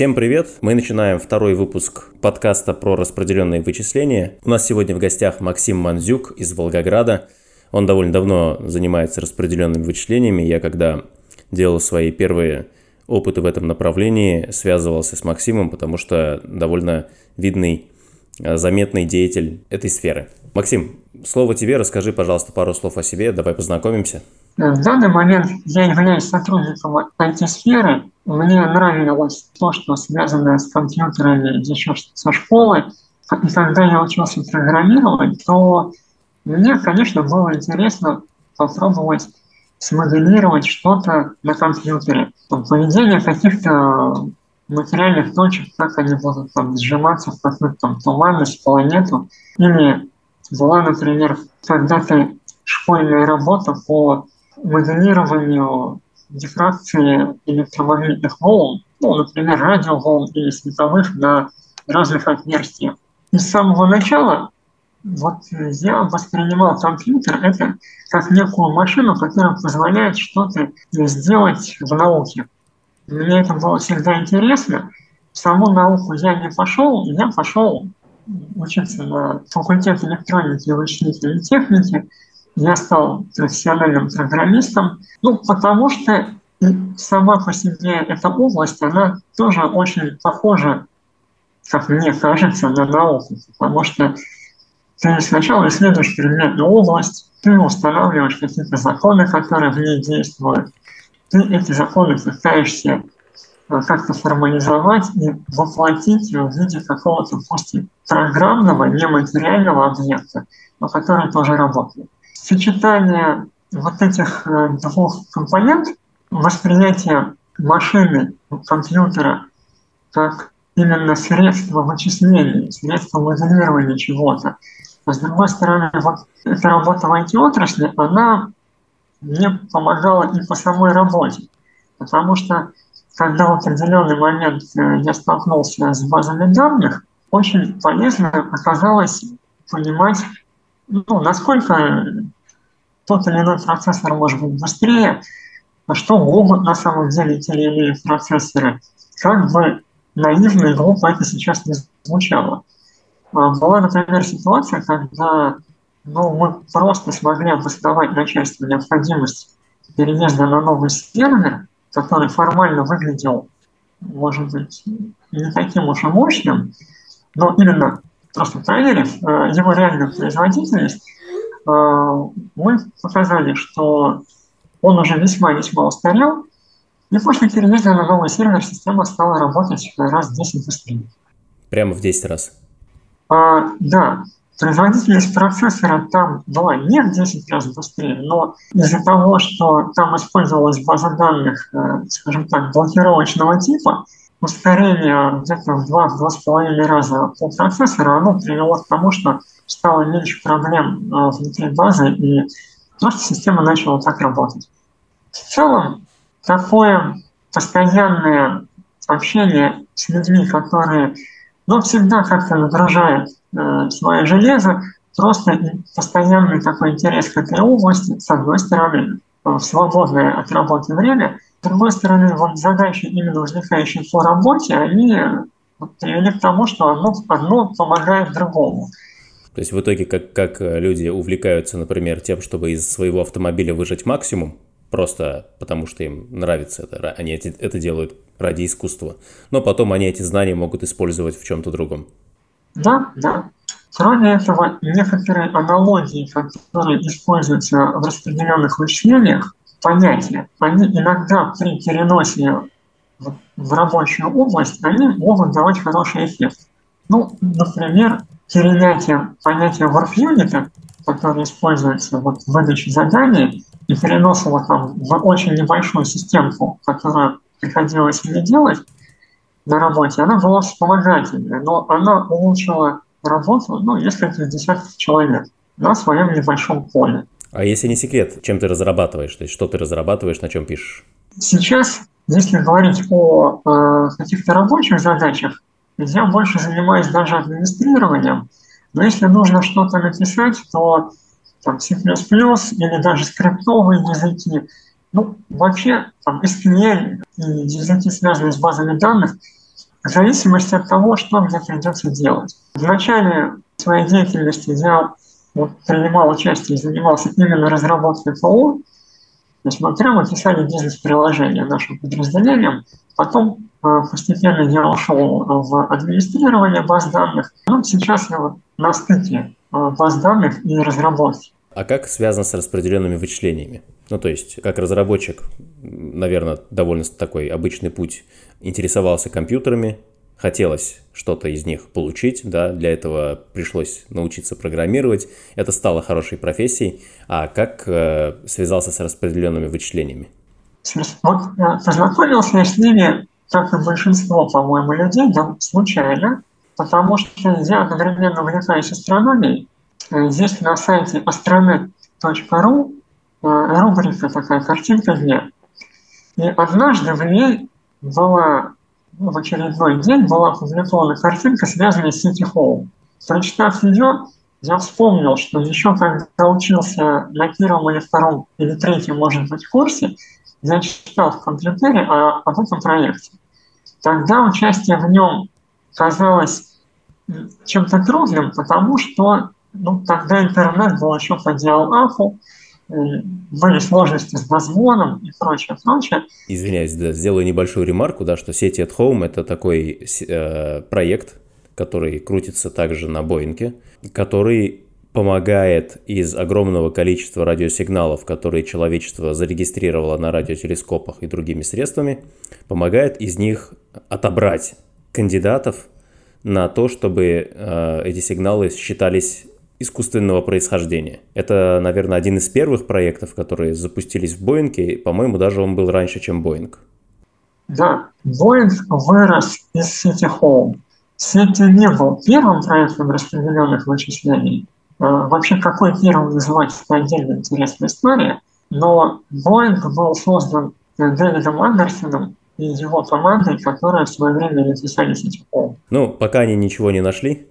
Всем привет! Мы начинаем второй выпуск подкаста про распределенные вычисления. У нас сегодня в гостях Максим Манзюк из Волгограда. Он довольно давно занимается распределенными вычислениями. Я когда делал свои первые опыты в этом направлении, связывался с Максимом, потому что довольно видный, э, заметный деятель этой сферы. Максим, слово тебе, расскажи, пожалуйста, пару слов о себе, давай познакомимся. В данный момент я являюсь сотрудником IT-сферы. Мне нравилось то, что связано с компьютерами еще со школы. И когда я учился программировать, то мне, конечно, было интересно попробовать смоделировать что-то на компьютере. Там, поведение каких-то материальных точек, как они будут там сжиматься в какую-то там туманность, планету. Или была, например, когда-то школьная работа по моделированию дифракции электромагнитных волн, ну, например, радиоволн или световых на разных отверстиях. И с самого начала вот я воспринимал компьютер это как некую машину, которая позволяет что-то сделать в науке. Мне это было всегда интересно. В саму науку я не пошел, я пошел учиться на факультет электроники и вычислительной техники. Я стал профессиональным программистом, ну, потому что сама по себе эта область, она тоже очень похожа, как мне кажется, на науку, потому что ты сначала исследуешь предметную область, ты устанавливаешь какие-то законы, которые в ней действуют, ты эти законы пытаешься э, как-то формализовать и воплотить в виде какого-то пусть программного, нематериального объекта, но который тоже работает. Сочетание вот этих э, двух компонентов, восприятие машины, компьютера как именно средство вычисления, средство моделирования чего-то, с другой стороны, вот эта работа в IT-отрасли, она мне помогала и по самой работе. Потому что когда в определенный момент э, я столкнулся с базами данных, очень полезно оказалось понимать, ну, насколько тот или иной процессор может быть быстрее, а что могут на самом деле те или иные процессоры. Как бы наивно и глупо это сейчас не звучало. А, была, например, ситуация, когда ну, мы просто смогли обосновать начальству необходимость переезда на новый сервер, который формально выглядел, может быть, не таким уж и мощным, но именно просто проверив э, его реальную производительность, э, мы показали, что он уже весьма-весьма устарел, и после переезда на новый сервер система стала работать раз в 10 быстрее. Прямо в 10 раз? А, да, производительность процессора там была не в 10 раз быстрее, но из-за того, что там использовалась база данных, э, скажем так, блокировочного типа, ускорение где-то в 2-2,5 раза по процессору, оно привело к тому, что стало меньше проблем э, внутри базы, и просто система начала так работать. В целом, такое постоянное общение с людьми, которые но всегда как-то нагружает э, свое железо, просто постоянный такой интерес к этой области, с одной стороны, в свободное от работы время, с другой стороны, вот задачи, именно возникающие по работе, они привели к тому, что одно, одно помогает другому. То есть в итоге, как, как люди увлекаются, например, тем, чтобы из своего автомобиля выжать максимум, просто потому что им нравится это, они это делают ради искусства. Но потом они эти знания могут использовать в чем-то другом. Да, да. Кроме этого, некоторые аналогии, которые используются в распределенных вычислениях, понятия, они иногда при переносе в рабочую область, они могут давать хороший эффект. Ну, например, перенятие понятия warp которое используется вот в выдаче заданий, и перенос его там в очень небольшую системку, которую приходилось мне делать на работе, она была вспомогательная, но она улучшила работу ну, нескольких десятков человек на своем небольшом поле. А если не секрет, чем ты разрабатываешь? То есть что ты разрабатываешь, на чем пишешь? Сейчас, если говорить о э, каких-то рабочих задачах, я больше занимаюсь даже администрированием. Но если нужно что-то написать, то там, C++ или даже скриптовые языки, ну, вообще, там, SQL и языки, связанные с базами данных, в зависимости от того, что мне придется делать. В начале своей деятельности я вот, принимал участие и занимался именно разработкой ПО. То есть мы прямо писали бизнес-приложение нашим подразделениям. Потом э, постепенно я ушел в администрирование баз данных. Ну, сейчас я вот на стыке э, баз данных и разработки. А как связано с распределенными вычислениями? Ну, то есть, как разработчик, наверное, довольно такой обычный путь, интересовался компьютерами, хотелось что-то из них получить, да, для этого пришлось научиться программировать, это стало хорошей профессией, а как э, связался с распределенными вычислениями? Вот э, познакомился с ними, как и большинство, по-моему, людей, да, случайно, потому что я одновременно увлекаюсь астрономией. Э, здесь на сайте astronet.ru Э, рубрика такая, картинка дня. И однажды в ней была, в очередной день была опубликована картинка, связанная с City Hall. Прочитав ее, я вспомнил, что еще когда учился на первом или втором или третьем, может быть, курсе, я читал в компьютере о, об этом проекте. Тогда участие в нем казалось чем-то трудным, потому что ну, тогда интернет был еще по диал-апу, были сложности с дозвоном и прочее, прочее. Извиняюсь, да, сделаю небольшую ремарку, да, что сеть at Home – это такой э, проект, который крутится также на Боинге, который помогает из огромного количества радиосигналов, которые человечество зарегистрировало на радиотелескопах и другими средствами, помогает из них отобрать кандидатов на то, чтобы э, эти сигналы считались искусственного происхождения. Это, наверное, один из первых проектов, которые запустились в Боинге. По-моему, даже он был раньше, чем Боинг. Да, Боинг вырос из City Home. City не был первым проектом распределенных вычислений. А, вообще, какой первым называть, это отдельная интересная история. Но Боинг был создан Дэвидом Андерсоном и его командой, которая в свое время написали City Home. Ну, пока они ничего не нашли,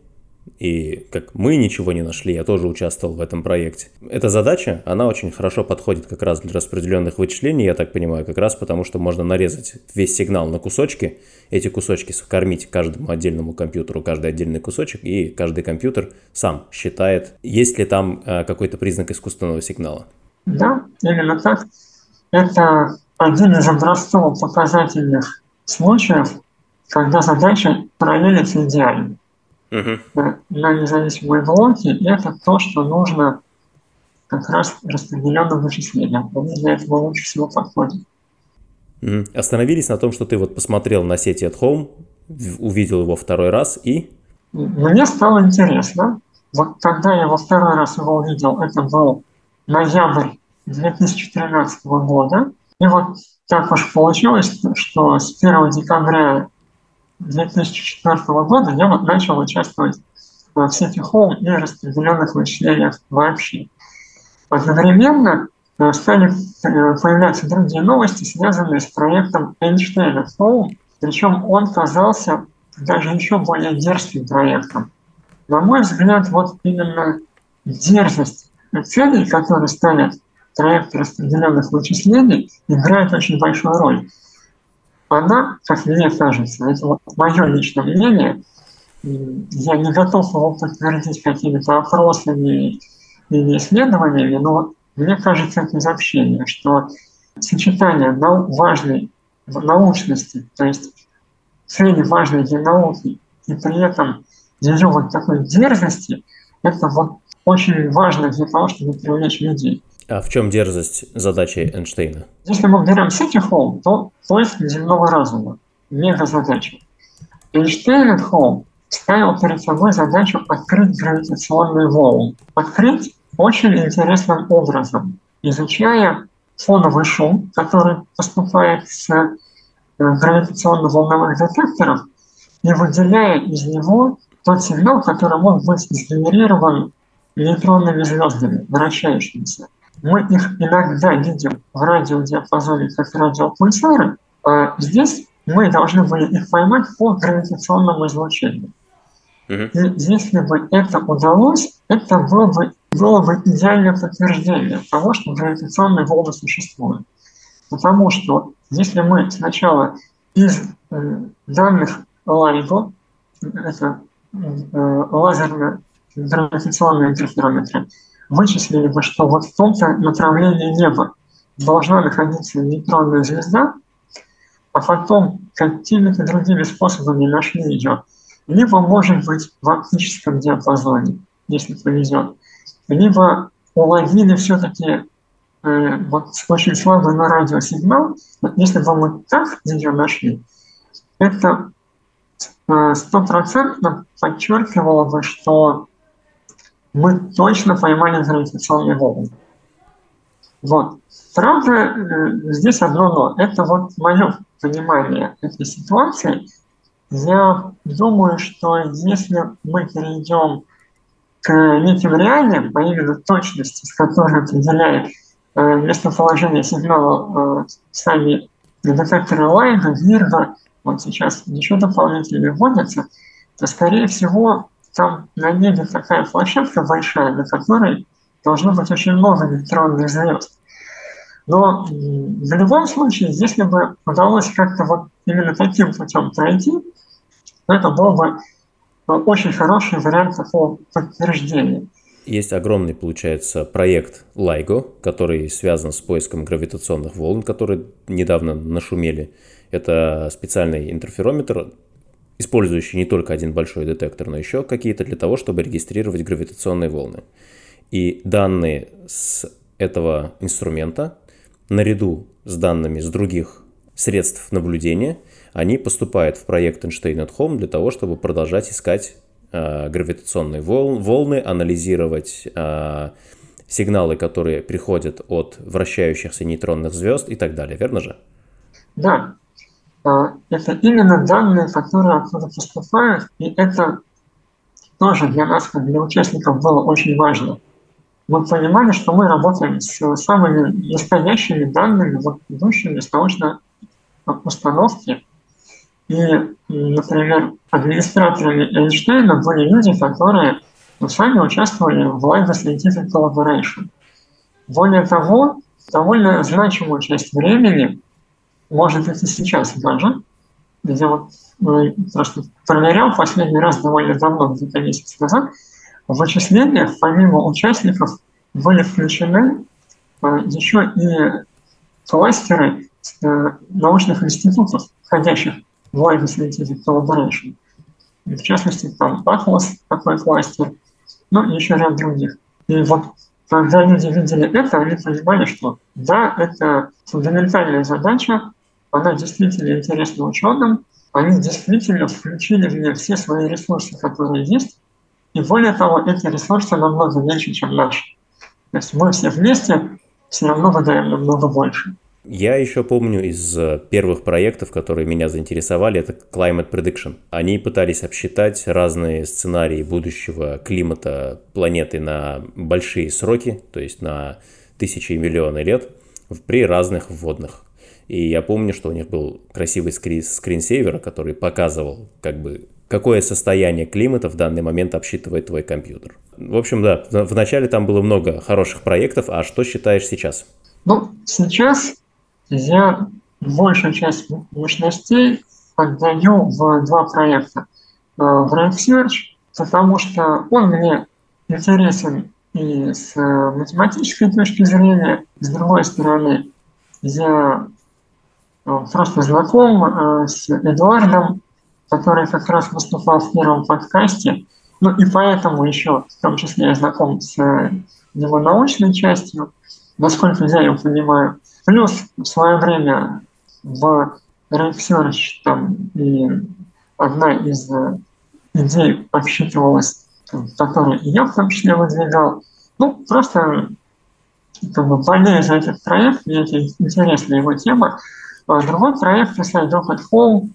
и как мы ничего не нашли, я тоже участвовал в этом проекте. Эта задача, она очень хорошо подходит как раз для распределенных вычислений, я так понимаю, как раз потому, что можно нарезать весь сигнал на кусочки, эти кусочки скормить каждому отдельному компьютеру, каждый отдельный кусочек, и каждый компьютер сам считает, есть ли там э, какой-то признак искусственного сигнала. Да, именно так. Это один из образцов показательных случаев, когда задача проверится идеально угу. на независимые блоки, это то, что нужно как раз распределенным вычислением. Они для этого лучше всего подходят. Угу. Остановились на том, что ты вот посмотрел на сети at home, увидел его второй раз и... Мне стало интересно. Вот когда я во второй раз его увидел, это был ноябрь 2013 года. И вот так уж получилось, что с 1 декабря 2004 года я вот начал участвовать в сети Home и распределенных вычислениях вообще. Одновременно э, стали э, появляться другие новости, связанные с проектом Эйнштейна Home, причем он казался даже еще более дерзким проектом. На мой взгляд, вот именно дерзость целей, которые ставят проект распределенных вычислений, играет очень большую роль она, как мне кажется, это вот мое личное мнение, я не готов его подтвердить какими-то опросами или исследованиями, но мне кажется это из общения, что сочетание нау- важной научности, то есть цели важной для науки, и при этом ее вот такой дерзости, это вот очень важно для того, чтобы привлечь людей. А в чем дерзость задачи Эйнштейна? Если мы берем City Hall, то поиск земного разума. Мега задача. Эйнштейн Холм ставил перед собой задачу открыть гравитационный волн. Открыть очень интересным образом, изучая фоновый шум, который поступает с э, гравитационно-волновых детекторов, и выделяя из него тот сигнал, который мог быть сгенерирован нейтронными звездами, вращающимися. Мы их иногда видим в радиодиапазоне как радиопульсары, а здесь мы должны были их поймать по гравитационному излучению. И если бы это удалось, это было бы, было бы идеальное подтверждение того, что гравитационные волны существуют. Потому что если мы сначала из э, данных LIGO, это э, лазерно-гравитационные интерферометры, вычислили бы, что вот в том-то направлении неба должна находиться нейтронная звезда, а потом какими-то другими способами нашли ее. Либо, может быть, в оптическом диапазоне, если повезет, либо уловили все-таки э, вот очень слабый на радиосигнал. Если бы мы так ее нашли, это э, стопроцентно подчеркивало бы, что мы точно поймали гравитационные волны. Вот. Правда, э, здесь одно но. Это вот мое понимание этой ситуации. Я думаю, что если мы перейдем к неким реалиям, а именно точности, с которой определяет э, местоположение сигнала э, сами детекторы Лайна, Вирга, вот сейчас еще дополнительно вводятся, то, скорее всего, там на небе такая площадка большая, на которой должно быть очень много нейтронных звезд. Но в любом случае, если бы удалось как-то вот именно таким путем пройти, то это был бы очень хороший вариант такого подтверждения. Есть огромный, получается, проект LIGO, который связан с поиском гравитационных волн, которые недавно нашумели. Это специальный интерферометр, использующий не только один большой детектор, но еще какие-то для того, чтобы регистрировать гравитационные волны. И данные с этого инструмента наряду с данными с других средств наблюдения, они поступают в проект Einstein at Home для того, чтобы продолжать искать э, гравитационные вол- волны, анализировать э, сигналы, которые приходят от вращающихся нейтронных звезд и так далее, верно же? Да, это именно данные, которые оттуда поступают, и это тоже для нас, как для участников, было очень важно мы понимали, что мы работаем с самыми настоящими данными, вот, идущими с научной установки. И, например, администраторами Эйнштейна были люди, которые сами участвовали в Live Scientific Collaboration. Более того, довольно значимую часть времени, может быть и сейчас даже, где вот ну, просто проверял последний раз довольно давно, где-то месяц назад, в вычислениях, помимо участников, были включены э, еще и кластеры э, научных институтов, входящих в Live Scientific Collaboration. В частности, там Atlas, такой кластер, ну и еще ряд других. И вот когда люди видели это, они понимали, что да, это фундаментальная задача, она действительно интересна ученым, они действительно включили в нее все свои ресурсы, которые есть, и более того, эти ресурсы намного меньше, чем наши. То есть мы все вместе все равно выдаем намного больше. Я еще помню из э, первых проектов, которые меня заинтересовали, это Climate Prediction. Они пытались обсчитать разные сценарии будущего климата планеты на большие сроки, то есть на тысячи и миллионы лет, при разных вводных. И я помню, что у них был красивый скрин скринсейвер, который показывал, как бы, какое состояние климата в данный момент обсчитывает твой компьютер. В общем, да, в начале там было много хороших проектов, а что считаешь сейчас? Ну, сейчас я большую часть мощностей отдаю в два проекта. Э, в Research, потому что он мне интересен и с математической точки зрения, с другой стороны, я э, просто знаком э, с Эдуардом который как раз выступал в первом подкасте. Ну и поэтому еще, в том числе, я знаком с э, его научной частью, насколько я его понимаю. Плюс в свое время в Research там и одна из э, идей подсчитывалась, которую я в том числе выдвигал. Ну, просто как бы болею за этот проект, мне это интересна его тема. А другой проект, если at Home,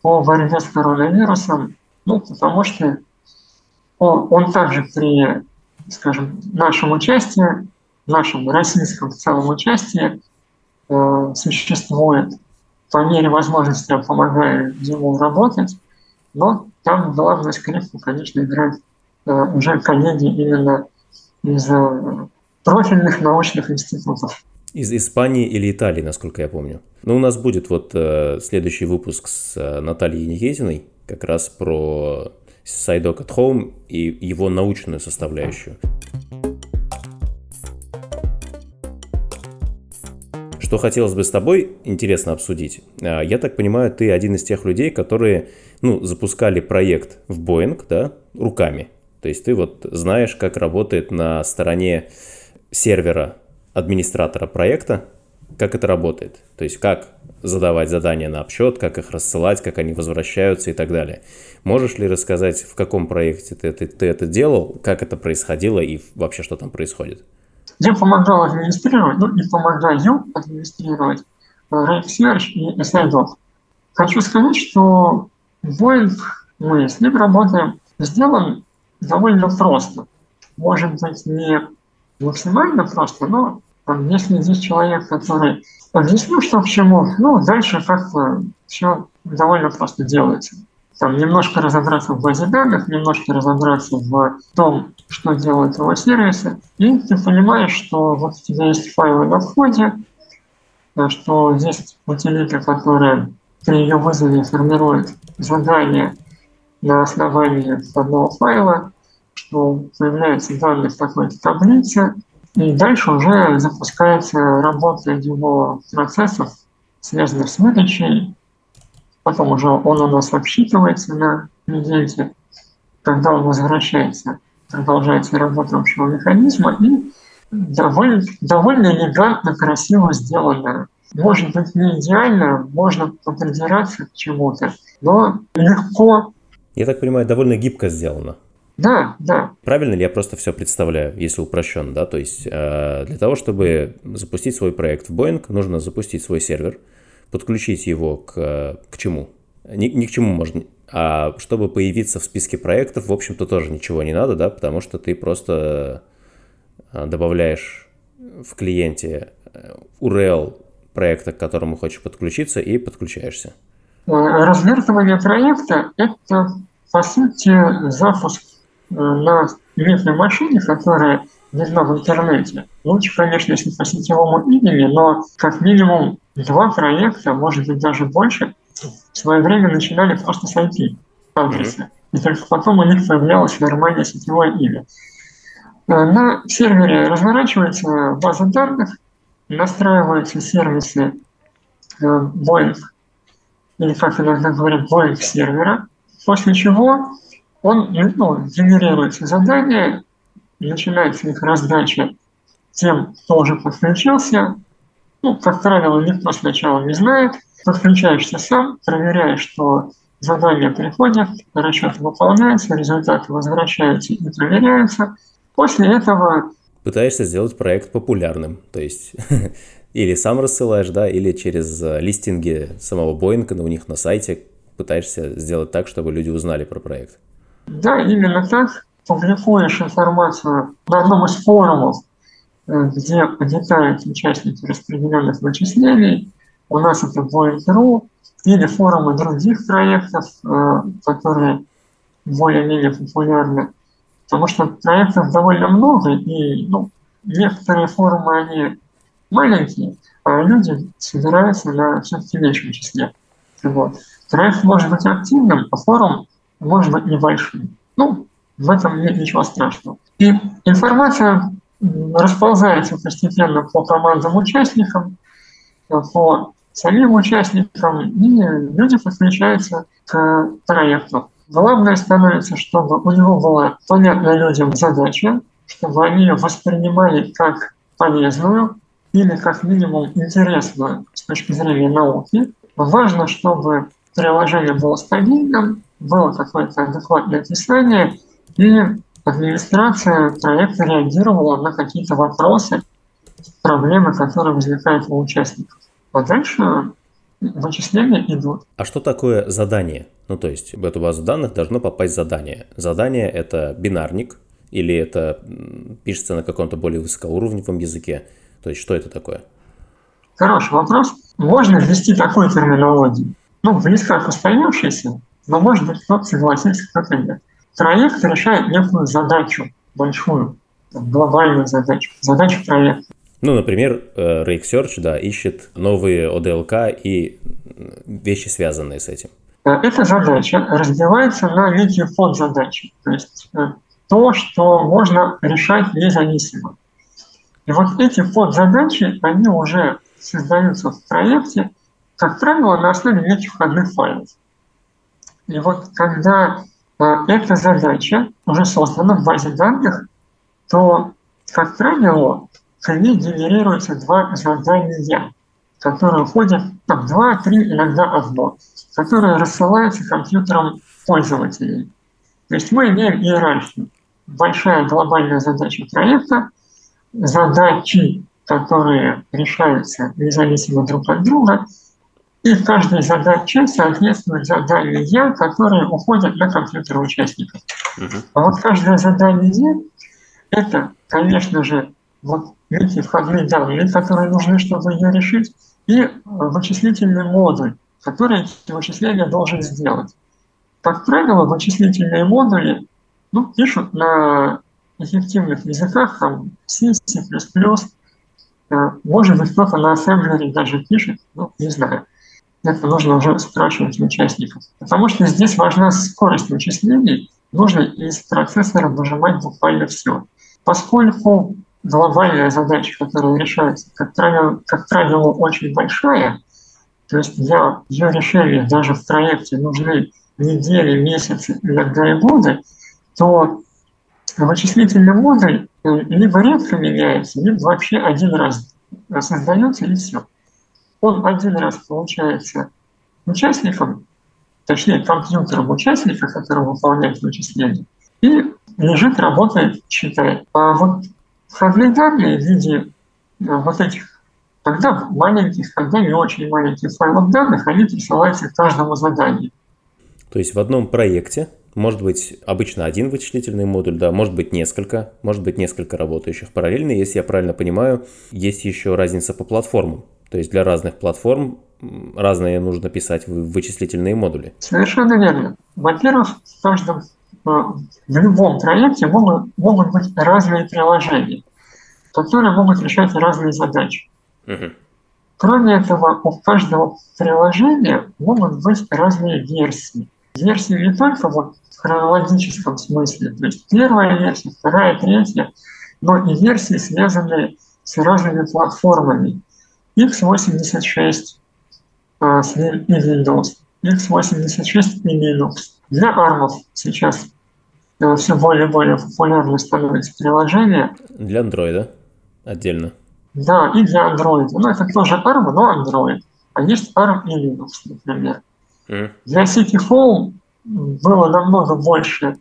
по борьбе с коронавирусом, ну, потому что он, он также при, скажем, нашем участии, нашем российском в целом участии э, существует. По мере возможности я помогаю ему работать, но там главную скрипку, конечно, играют э, уже коллеги именно из э, профильных научных институтов. Из Испании или Италии, насколько я помню. Но у нас будет вот э, следующий выпуск с э, Натальей Никитиной, как раз про SciDoc at Home и его научную составляющую. Что хотелось бы с тобой интересно обсудить. А, я так понимаю, ты один из тех людей, которые ну, запускали проект в Boeing да, руками. То есть ты вот знаешь, как работает на стороне сервера администратора проекта, как это работает. То есть как задавать задания на обсчет, как их рассылать, как они возвращаются и так далее. Можешь ли рассказать, в каком проекте ты, ты, ты это делал, как это происходило и вообще что там происходит? Я помогал администрировать, ну и помогаю администрировать RapeSearch и SIDOT. Хочу сказать, что Boeing, мы с ним работаем, сделан довольно просто. Может быть, не максимально просто, но там, если есть человек, который объяснил, что к чему, ну, дальше как-то все довольно просто делается. Там немножко разобраться в базе данных, немножко разобраться в том, что делают его сервисы, и ты понимаешь, что вот у тебя есть файлы на входе, что есть утилита, которая при ее вызове формирует задание на основании одного файла, что появляются данные в такой-то таблице, и дальше уже запускается работа его процессов, связанных с выдачей. Потом уже он у нас обсчитывается на клиенте. Когда он возвращается, продолжается работа общего механизма и довольно, довольно элегантно, красиво сделано. Может быть, не идеально, можно попридираться к чему-то, но легко. Я так понимаю, довольно гибко сделано. Да, да. Правильно ли я просто все представляю, если упрощенно, да? То есть э, для того, чтобы запустить свой проект в Boeing, нужно запустить свой сервер, подключить его к, к чему? Ни, ни к чему можно. А чтобы появиться в списке проектов, в общем-то, тоже ничего не надо, да, потому что ты просто э, добавляешь в клиенте э, URL проекта, к которому хочешь подключиться, и подключаешься. Э, развертывание проекта – это, по сути, запуск на виртуальной машине, которая видна в интернете. Лучше, конечно, если по сетевому имени, но как минимум два проекта, может быть даже больше, в свое время начинали просто с IP адреса. И только потом у них появлялось нормальное сетевое имя. Э, на сервере разворачивается база данных, настраиваются сервисы э, Boeing, или как иногда говорят, Boeing сервера, после чего он ну, генерируется задание, начинается их раздача тем, кто уже подключился. Ну, как правило, никто сначала не знает. Подключаешься сам, проверяешь, что задания приходят, расчет выполняется, результаты возвращаются и проверяются. После этого... Пытаешься сделать проект популярным, то есть или сам рассылаешь, да, или через э, листинги самого Боинга у них на сайте пытаешься сделать так, чтобы люди узнали про проект. Да, именно так. Публикуешь информацию на одном из форумов, э, где обитают участники распределенных вычислений. У нас это Boeing.ru или форумы других проектов, э, которые более-менее популярны. Потому что проектов довольно много, и ну, некоторые форумы, они маленькие, а люди собираются на все-таки меньшем числе. Вот. Проект может быть активным, а форум может быть небольшим. Ну, в этом нет ничего страшного. И информация расползается постепенно по командам участникам, по самим участникам, и люди подключаются к проекту. Главное становится, чтобы у него была понятная людям задача, чтобы они ее воспринимали как полезную или как минимум интересную с точки зрения науки. Важно, чтобы приложение было стабильным, было какое-то адекватное описание, и администрация проекта реагировала на какие-то вопросы, проблемы, которые возникают у участников. А дальше вычисления идут. А что такое задание? Ну, то есть в эту базу данных должно попасть задание. Задание — это бинарник, или это пишется на каком-то более высокоуровневом языке? То есть что это такое? Хороший вопрос. Можно ввести такую терминологию. Ну, близко к устоявшейся, но может быть кто-то согласится, кто-то нет. Проект решает некую задачу большую, глобальную задачу, задачу проекта. Ну, например, э, Rake Search, да, ищет новые ODLK и вещи, связанные с этим. эта задача разбивается на некие подзадачи. То есть то, что можно решать независимо. И вот эти подзадачи, они уже создаются в проекте, как правило, на основе неких входных файлов. И вот когда а, эта задача уже создана в базе данных, то, как правило, к ней генерируются два задания, которые входят там, два, три, иногда одно, которые рассылаются компьютерам пользователей. То есть мы имеем иерархию. Большая глобальная задача проекта, задачи, которые решаются независимо друг от друга, и в каждой задаче соответствуют задания, которые уходят на компьютеры участников. Uh-huh. А вот каждое задание – это, конечно же, вот эти входные данные, которые нужны, чтобы ее решить, и вычислительный модуль, который эти вычисления должен сделать. Как правило, вычислительные модули ну, пишут на эффективных языках, там, C, C++, э, может быть, кто-то на ассемблере даже пишет, ну, не знаю. Это нужно уже спрашивать участников. Потому что здесь важна скорость вычислений, нужно из процессора выжимать буквально все. Поскольку глобальная задача, которая решается, как правило, как правило, очень большая, то есть для ее решения даже в проекте нужны недели, месяцы, иногда и годы, то вычислительный модуль э, либо редко меняется, либо вообще один раз создается и все. Он один раз получается участником, точнее компьютером участника, который выполняет вычисление, и лежит, работает, читает. А вот данные в виде э, вот этих когда маленьких, когда не очень маленьких файлов данных, они присылаются к каждому заданию. То есть в одном проекте может быть обычно один вычислительный модуль, да, может быть несколько, может быть несколько работающих параллельно. Если я правильно понимаю, есть еще разница по платформам. То есть для разных платформ разные нужно писать вычислительные модули. Совершенно верно. Во-первых, в каждом в любом проекте могут, могут быть разные приложения, которые могут решать разные задачи. Угу. Кроме этого, у каждого приложения могут быть разные версии. Версии не только вот в хронологическом смысле, то есть первая версия, вторая, третья, но и версии, связанные с разными платформами. X86 а, Windows, x86 и Linux. Для ARM сейчас все более и более популярно становится приложение. Для Android отдельно. Да, и для Android. Ну, это тоже ARM, но Android. А есть ARM и Linux, например. Mm. Для City Home было намного больше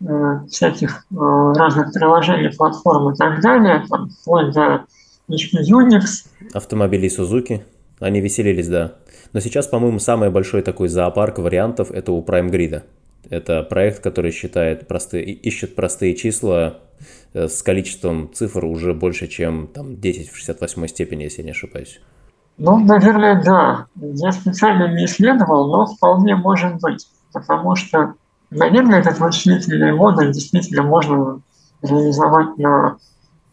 э, всяких э, разных приложений, платформ и так далее, там, вплоть до HP Unix. Автомобили Suzuki, они веселились, да. Но сейчас, по-моему, самый большой такой зоопарк вариантов это у Prime Grid. Это проект, который считает простые, ищет простые числа э, с количеством цифр уже больше, чем там, 10 в 68 степени, если не ошибаюсь. Ну, наверное, да. Я специально не исследовал, но вполне может быть. Потому что, наверное, этот вычислительный модуль действительно можно реализовать на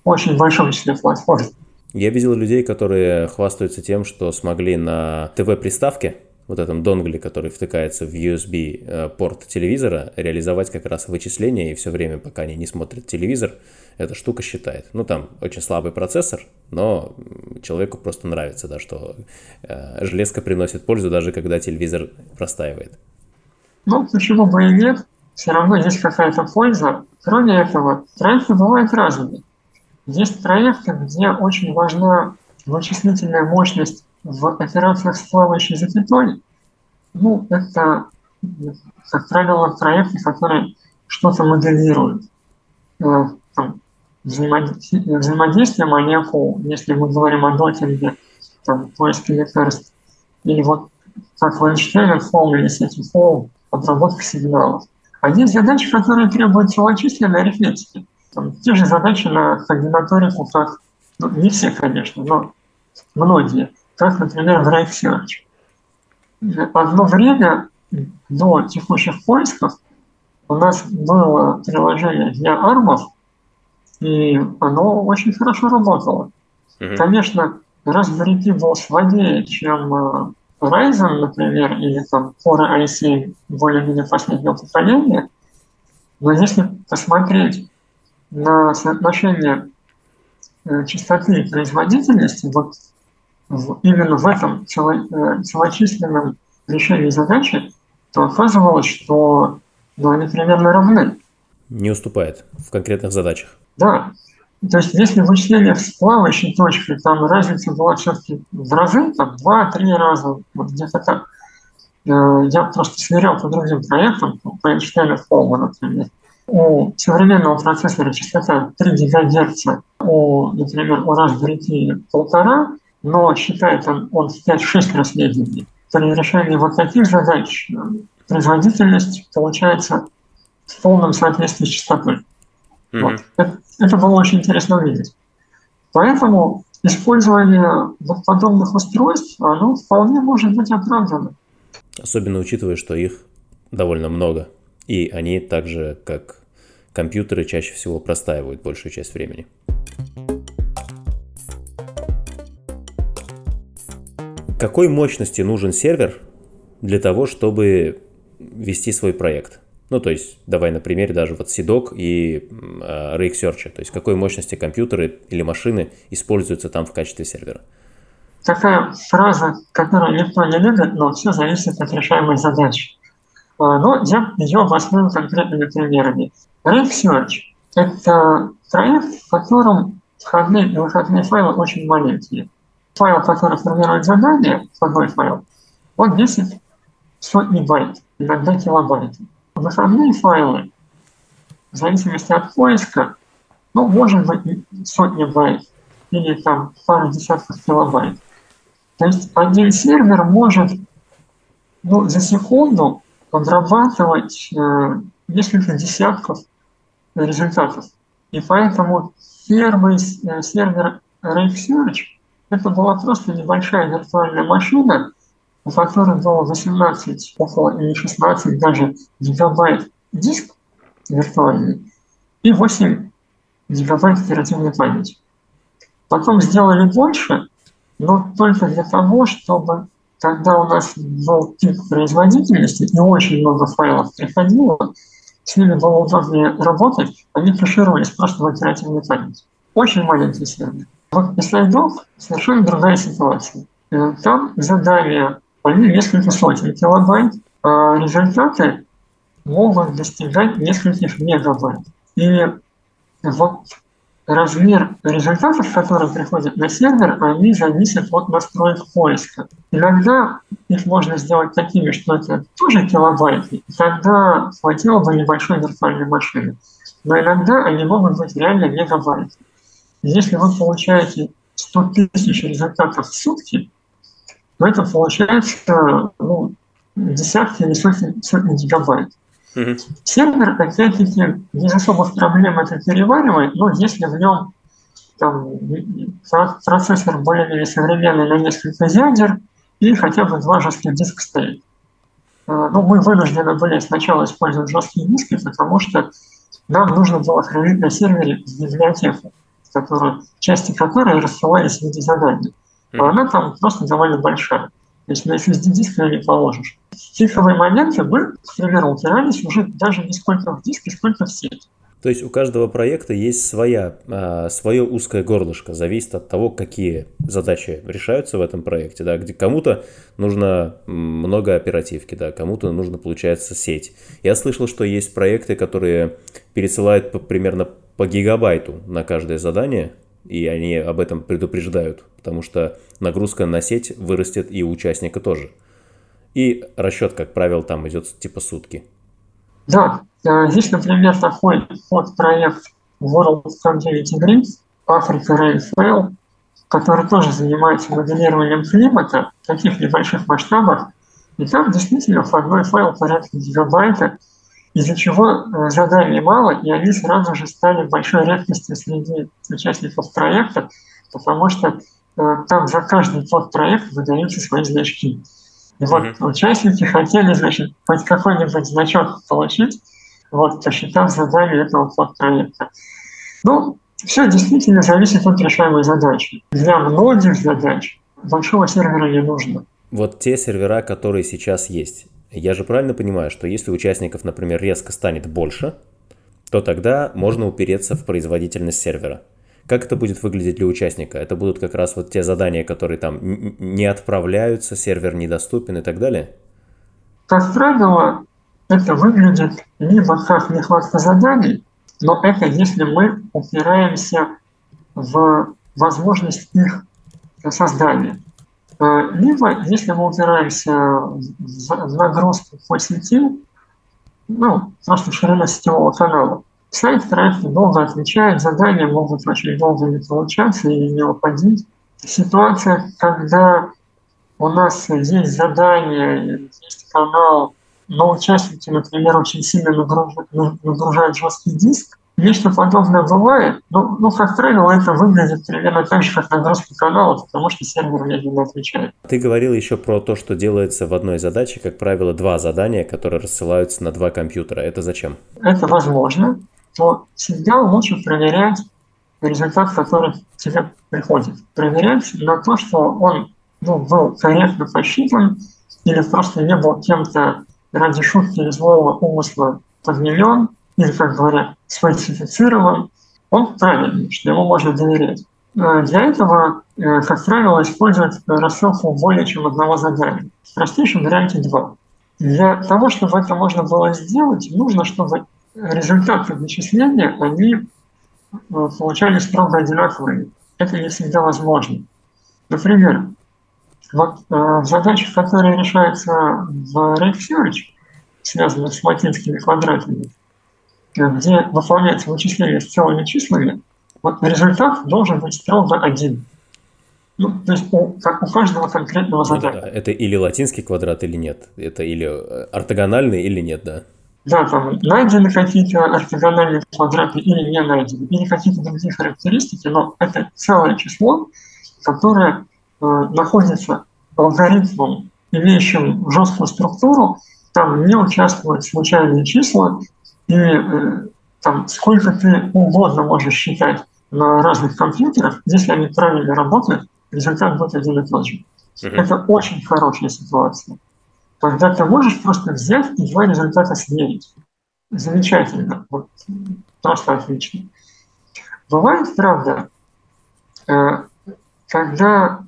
очень большом числе платформ. Я видел людей, которые хвастаются тем, что смогли на ТВ-приставке вот этом донгле, который втыкается в USB э, порт телевизора, реализовать как раз вычисления, и все время, пока они не смотрят телевизор, эта штука считает. Ну, там очень слабый процессор, но человеку просто нравится, да, что э, железка приносит пользу, даже когда телевизор простаивает. Ну, почему бы и нет? Все равно есть какая-то польза. Кроме этого, проекты бывают разными. Есть проекты, где очень важна вычислительная мощность в операциях с плавающей запятой, ну, это, как правило, проекты, которые что-то моделируют. Э, взаимодействие молекул, если мы говорим о дотинге, там, поиске лекарств, или вот как в Эйнштейне фоум или сети фоум, обработка сигналов. А есть задачи, которые требуют целочисленной арифметики. Те же задачи на комбинаторику, как, ну, не все, конечно, но многие как, например, в Research. Одно время до текущих поисков у нас было приложение для армов, и оно очень хорошо работало. Mm-hmm. Конечно, Pi был слабее, чем Ryzen, например, или там Core i7 более-менее последнего поколения, но если посмотреть на соотношение э, частоты и производительности, вот в, именно в этом э, целочисленном решении задачи, то оказывалось, что ну, они примерно равны. Не уступает в конкретных задачах. Да. То есть если вычисление с плавающей точкой, там разница была все-таки в разы, там два-три раза, вот где-то так. Э, я просто сверял по другим проектам, по Эйнштейну Холма, например. У современного процессора частота 3 ГГц, у, например, у Raspberry Pi полтора, но считает он, он в 5-6 раз медленнее. При решении вот таких задач э, производительность получается в полном соответствии с частотой. Mm-hmm. Вот. Это, это было очень интересно увидеть. Поэтому использование вот подобных устройств, оно вполне может быть оправдано. Особенно учитывая, что их довольно много. И они так же, как компьютеры, чаще всего простаивают большую часть времени. Какой мощности нужен сервер для того, чтобы вести свой проект? Ну, то есть, давай на примере даже вот Сидок и э, Rake Search. То есть, какой мощности компьютеры или машины используются там в качестве сервера? Такая фраза, которую никто не любит, но все зависит от решаемой задачи. А, но я ее обосную конкретными примерами. Rake Search – это проект, в котором входные и выходные файлы очень маленькие файл, который формирует задание, входной файл, он весит сотни байт, иногда килобайт. Выходные файлы, в зависимости от поиска, ну, может быть, сотни байт или там пару десятков килобайт. То есть один сервер может ну, за секунду обрабатывать э, несколько десятков результатов. И поэтому первый э, сервер RaveSearch это была просто небольшая виртуальная машина, у которой было 18, около или 16 даже гигабайт диск виртуальный и 8 гигабайт оперативной памяти. Потом сделали больше, но только для того, чтобы когда у нас был пик производительности и очень много файлов приходило, с ними было удобнее работать, они кэшировались просто в оперативной памяти. Очень маленький сервер. Вот из слайдов совершенно другая ситуация. Э, там задания, они несколько сотен килобайт, а результаты могут достигать нескольких мегабайт. И вот размер результатов, которые приходят на сервер, они зависят от настроек поиска. Иногда их можно сделать такими, что это тоже килобайты, и тогда хватило бы небольшой виртуальной машины. Но иногда они могут быть реально мегабайты. Если вы получаете 100 тысяч результатов в сутки, то это получается ну, десятки или сотни, сотни гигабайт. Mm-hmm. Сервер, опять-таки, без особых проблем это переваривает, но если в нем там, процессор более-менее современный на несколько ядер и хотя бы два жестких диска стоит. А, ну, мы вынуждены были сначала использовать жесткие диски, потому что нам нужно было хранить на сервере библиотеку которую, части которой рассылались в виде заданий. А она там просто довольно большая. То есть на SSD-диск ее не положишь. Цифровые моменты мы, к примеру, упирались уже даже не сколько в диск, сколько в сеть. То есть у каждого проекта есть своя, а, свое узкое горлышко, зависит от того, какие задачи решаются в этом проекте, да, где кому-то нужно много оперативки, да, кому-то нужно, получается, сеть. Я слышал, что есть проекты, которые пересылают по, примерно по гигабайту на каждое задание, и они об этом предупреждают, потому что нагрузка на сеть вырастет и у участника тоже. И расчет, как правило, там идет типа сутки. Да, здесь, например, такой вот проект World Continuity Grid, Africa Rainfall, который тоже занимается моделированием климата в таких небольших масштабах. И там действительно входной файл порядка гигабайта, из-за чего э, заданий мало, и они сразу же стали большой редкостью среди участников проекта, потому что э, там за каждый подпроект выдаются свои значки. И вот mm-hmm. участники хотели, значит, хоть какой-нибудь значок получить, вот, посчитав задание этого подпроекта. Ну, все действительно зависит от решаемой задачи. Для многих задач большого сервера не нужно. Вот те сервера, которые сейчас есть, я же правильно понимаю, что если участников, например, резко станет больше, то тогда можно упереться в производительность сервера. Как это будет выглядеть для участника? Это будут как раз вот те задания, которые там не отправляются, сервер недоступен и так далее? Как правило, это выглядит либо как нехватка заданий, но это если мы упираемся в возможность их создания. Э, либо если мы упираемся в нагрузку по сети, ну, просто ширина сетевого канала. Сайт проекта долго отвечает, задания могут очень долго не получаться и не выходить. Ситуация, когда у нас есть задание, есть канал, но участники, например, очень сильно нагружают, нагружают жесткий диск, Нечто подобное бывает, но, ну, как правило, это выглядит примерно так же, как нагрузка канала, потому что сервер медленно отвечает. Ты говорил еще про то, что делается в одной задаче, как правило, два задания, которые рассылаются на два компьютера. Это зачем? Это возможно, то всегда лучше проверять результат, который тебе приходит. Проверять на то, что он ну, был корректно посчитан или просто не был кем-то ради шутки или злого умысла подменен, или, как говорят, он правильный, что ему можно доверять. Э, для этого, э, как правило, используют рассылку более чем одного задания. В простейшем варианте два. Для того, чтобы это можно было сделать, нужно, чтобы результаты вычисления, они э, получались строго одинаковыми. Это не всегда возможно. Например, вот в задачах, которые решаются в RateSearch, связанных с латинскими квадратами, где выполняется вычисление с целыми числами, вот результат должен быть строго один. Ну, то есть у, как у каждого конкретного задания. Это, это или латинский квадрат, или нет. Это или э, ортогональный, или нет, да. Да, там найдены какие-то ортогональные квадраты или не найдены, или какие-то другие характеристики, но это целое число, которое э, находится алгоритмом, имеющим жесткую структуру, там не участвуют случайные числа, и э, там сколько ты угодно можешь считать на разных компьютерах, если они правильно работают, результат будет один и тот же. Uh-huh. Это очень хорошая ситуация. Когда ты можешь просто взять и два результата сверить. Замечательно. Вот, просто отлично. Бывает, правда, э, когда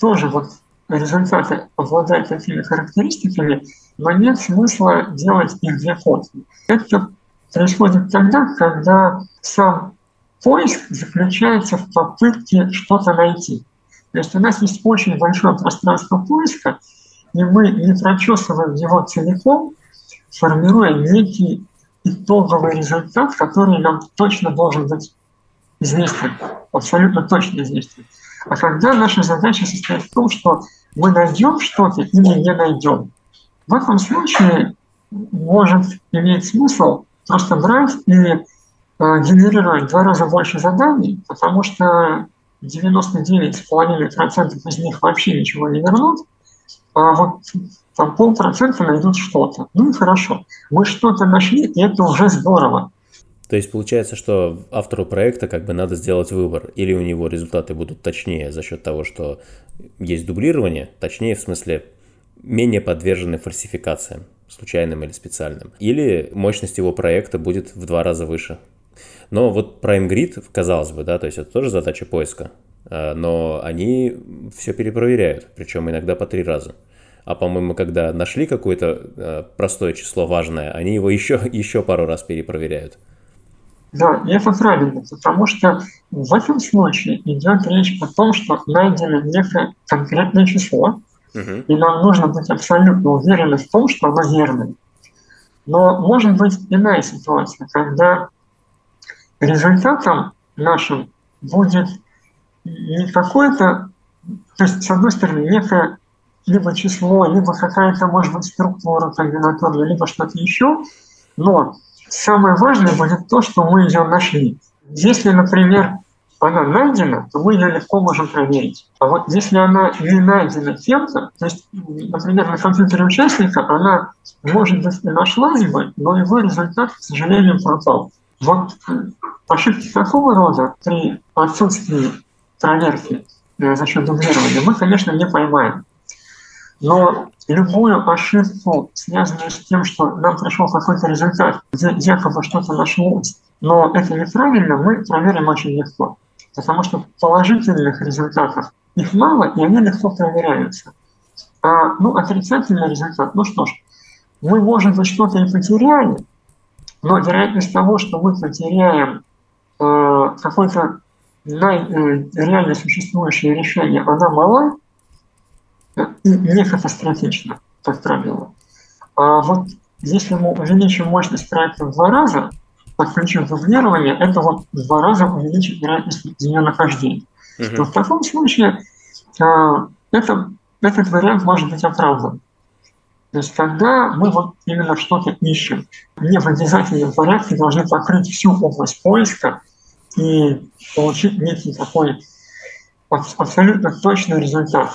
тоже вот результаты обладают такими характеристиками, но нет смысла делать их копии. Это происходит тогда, когда сам поиск заключается в попытке что-то найти. То есть у нас есть очень большое пространство поиска, и мы не прочесываем его целиком, формируя некий итоговый результат, который нам точно должен быть известен, абсолютно точно известен. А когда наша задача состоит в том, что мы найдем что-то или не найдем, в этом случае может иметь смысл просто брать и э, генерировать в два раза больше заданий, потому что 99,5% из них вообще ничего не вернут, а вот там полпроцента найдут что-то. Ну и хорошо. Мы что-то нашли, и это уже здорово. То есть получается, что автору проекта как бы надо сделать выбор. Или у него результаты будут точнее за счет того, что есть дублирование, точнее в смысле менее подвержены фальсификациям, случайным или специальным. Или мощность его проекта будет в два раза выше. Но вот Prime Grid, казалось бы, да, то есть это тоже задача поиска, а, но они все перепроверяют, причем иногда по три раза. А по-моему, когда нашли какое-то а, простое число важное, они его еще, еще пару раз перепроверяют. Да, и это правильно, потому что в этом случае идет речь о том, что найдено некое конкретное число, Uh-huh. И нам нужно быть абсолютно уверены в том, что оно верное. Но может быть иная ситуация, когда результатом нашим будет не какое-то, то есть, с одной стороны, некое либо число, либо какая-то, может быть, структура комбинаторная, либо что-то еще, но самое важное будет то, что мы ее нашли. Если, например, она найдена, то мы ее легко можем проверить. А вот если она не найдена кем-то, то есть, например, на компьютере участника она, может быть, и нашлась бы, но его результат, к сожалению, пропал. Вот ошибки такого рода при отсутствии проверки э, за счет дублирования мы, конечно, не поймаем. Но любую ошибку, связанную с тем, что нам пришел какой-то результат, где якобы что-то нашлось, но это неправильно, мы проверим очень легко. Потому что положительных результатов их мало, и они легко проверяются. А, ну, отрицательный результат, ну что ж, мы, может быть, что-то и потеряли, но вероятность того, что мы потеряем э, какое-то э, реально существующее решение, она мала и не катастрофична, как правило. А вот если мы увеличим мощность проекта в два раза, подключим дублирование, это вот в два раза увеличит вероятность ее нахождения. Uh-huh. То в таком случае э, это, этот вариант может быть оправдан. То есть когда мы вот именно что-то ищем, не в обязательном порядке должны покрыть всю область поиска и получить некий такой абсолютно точный результат.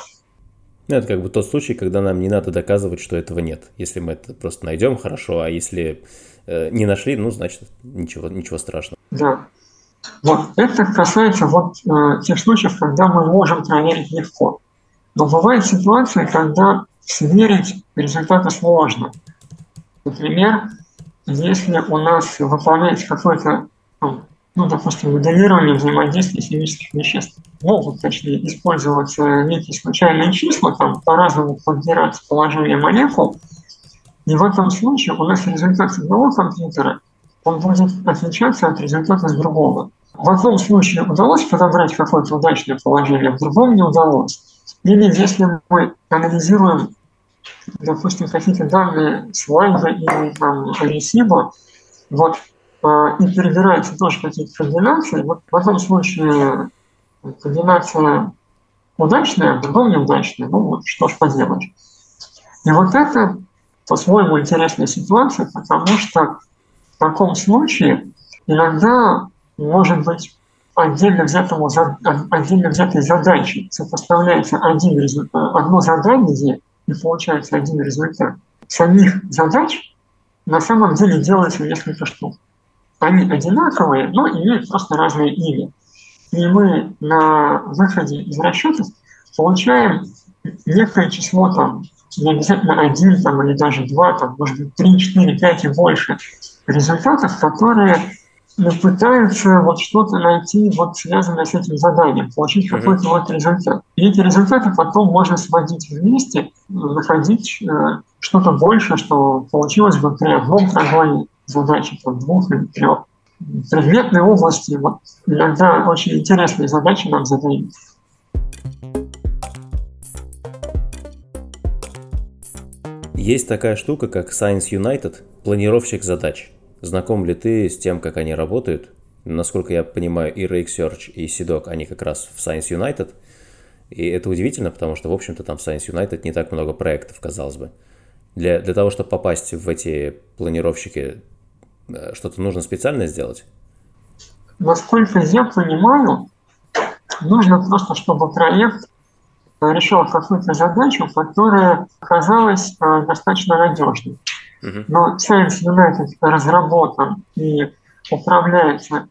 Ну, это как бы тот случай, когда нам не надо доказывать, что этого нет. Если мы это просто найдем, хорошо, а если не нашли, ну, значит, ничего, ничего страшного. Да. Вот это касается вот э, тех случаев, когда мы можем проверить легко. Но бывают ситуации, когда сверить результаты сложно. Например, если у нас выполняется какое-то, ну, ну, допустим, моделирование взаимодействия химических веществ, могут, точнее, использоваться некие случайные числа, там по-разному подбирать положение молекул, и в этом случае у нас результат одного компьютера, он будет отличаться от результата другого. В одном случае удалось подобрать какое-то удачное положение, в другом не удалось. Или если мы анализируем, допустим, какие-то данные слайда или там ресиба, вот, э, и перебираются тоже какие-то комбинации, вот в этом случае комбинация удачная, в другом неудачная, ну вот что ж поделать. И вот это по-своему интересная ситуация, потому что в таком случае иногда может быть отдельно, взятому, отдельно взятой задачи сопоставляется один одно задание и получается один результат. Самих задач на самом деле делается несколько штук. Они одинаковые, но имеют просто разные имя. И мы на выходе из расчетов получаем некое число там, не обязательно один там, или даже два, там, может быть, три, четыре, пять и больше результатов, которые ну, пытаются вот что-то найти, вот связанное с этим заданием, получить mm-hmm. какой-то вот результат. И эти результаты потом можно сводить вместе, находить э, что-то больше, что получилось бы при одном прогоне задачи, там, двух или трех. В предметной области вот, иногда очень интересные задачи нам задают. Есть такая штука, как Science United, планировщик задач. Знаком ли ты с тем, как они работают? Насколько я понимаю, и Rake Search, и Sidok, они как раз в Science United. И это удивительно, потому что, в общем-то, там в Science United не так много проектов, казалось бы. Для, для того, чтобы попасть в эти планировщики, э, что-то нужно специально сделать? Насколько я понимаю, нужно просто, чтобы проект решил какую-то задачу, которая оказалась э, достаточно надежной. Но Science United разработан и управляется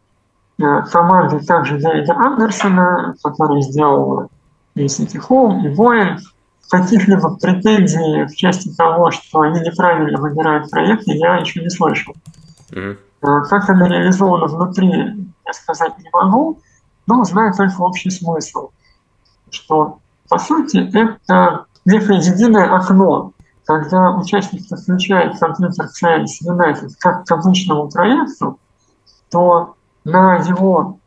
э, командой также Дэвида Андерсона, который сделал и City Home, и Воин. Каких-либо претензий в части того, что они неправильно выбирают проекты, я еще не слышал. Mm-hmm. Как это реализовано внутри, я сказать не могу, но знаю только общий смысл, что, по сути, это некое единое окно когда участник подключает компьютер Science United как к обычному проекту, то на его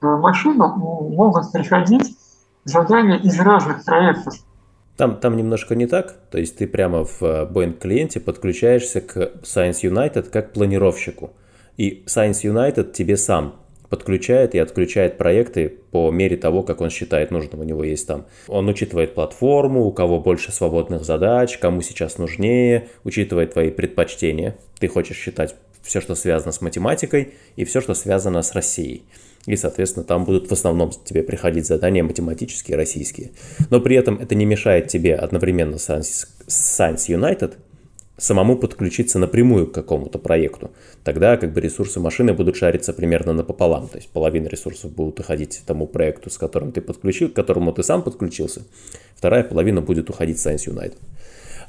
э, машину могут приходить задания из разных проектов. Там, там немножко не так, то есть ты прямо в э, Boeing клиенте подключаешься к Science United как планировщику. И Science United тебе сам подключает и отключает проекты по мере того, как он считает нужным. У него есть там, он учитывает платформу, у кого больше свободных задач, кому сейчас нужнее, учитывает твои предпочтения. Ты хочешь считать все, что связано с математикой и все, что связано с Россией. И, соответственно, там будут в основном тебе приходить задания математические, российские. Но при этом это не мешает тебе одновременно с Science United самому подключиться напрямую к какому-то проекту. Тогда как бы ресурсы машины будут шариться примерно напополам. То есть половина ресурсов будут уходить тому проекту, с которым ты подключил, к которому ты сам подключился. Вторая половина будет уходить Science United.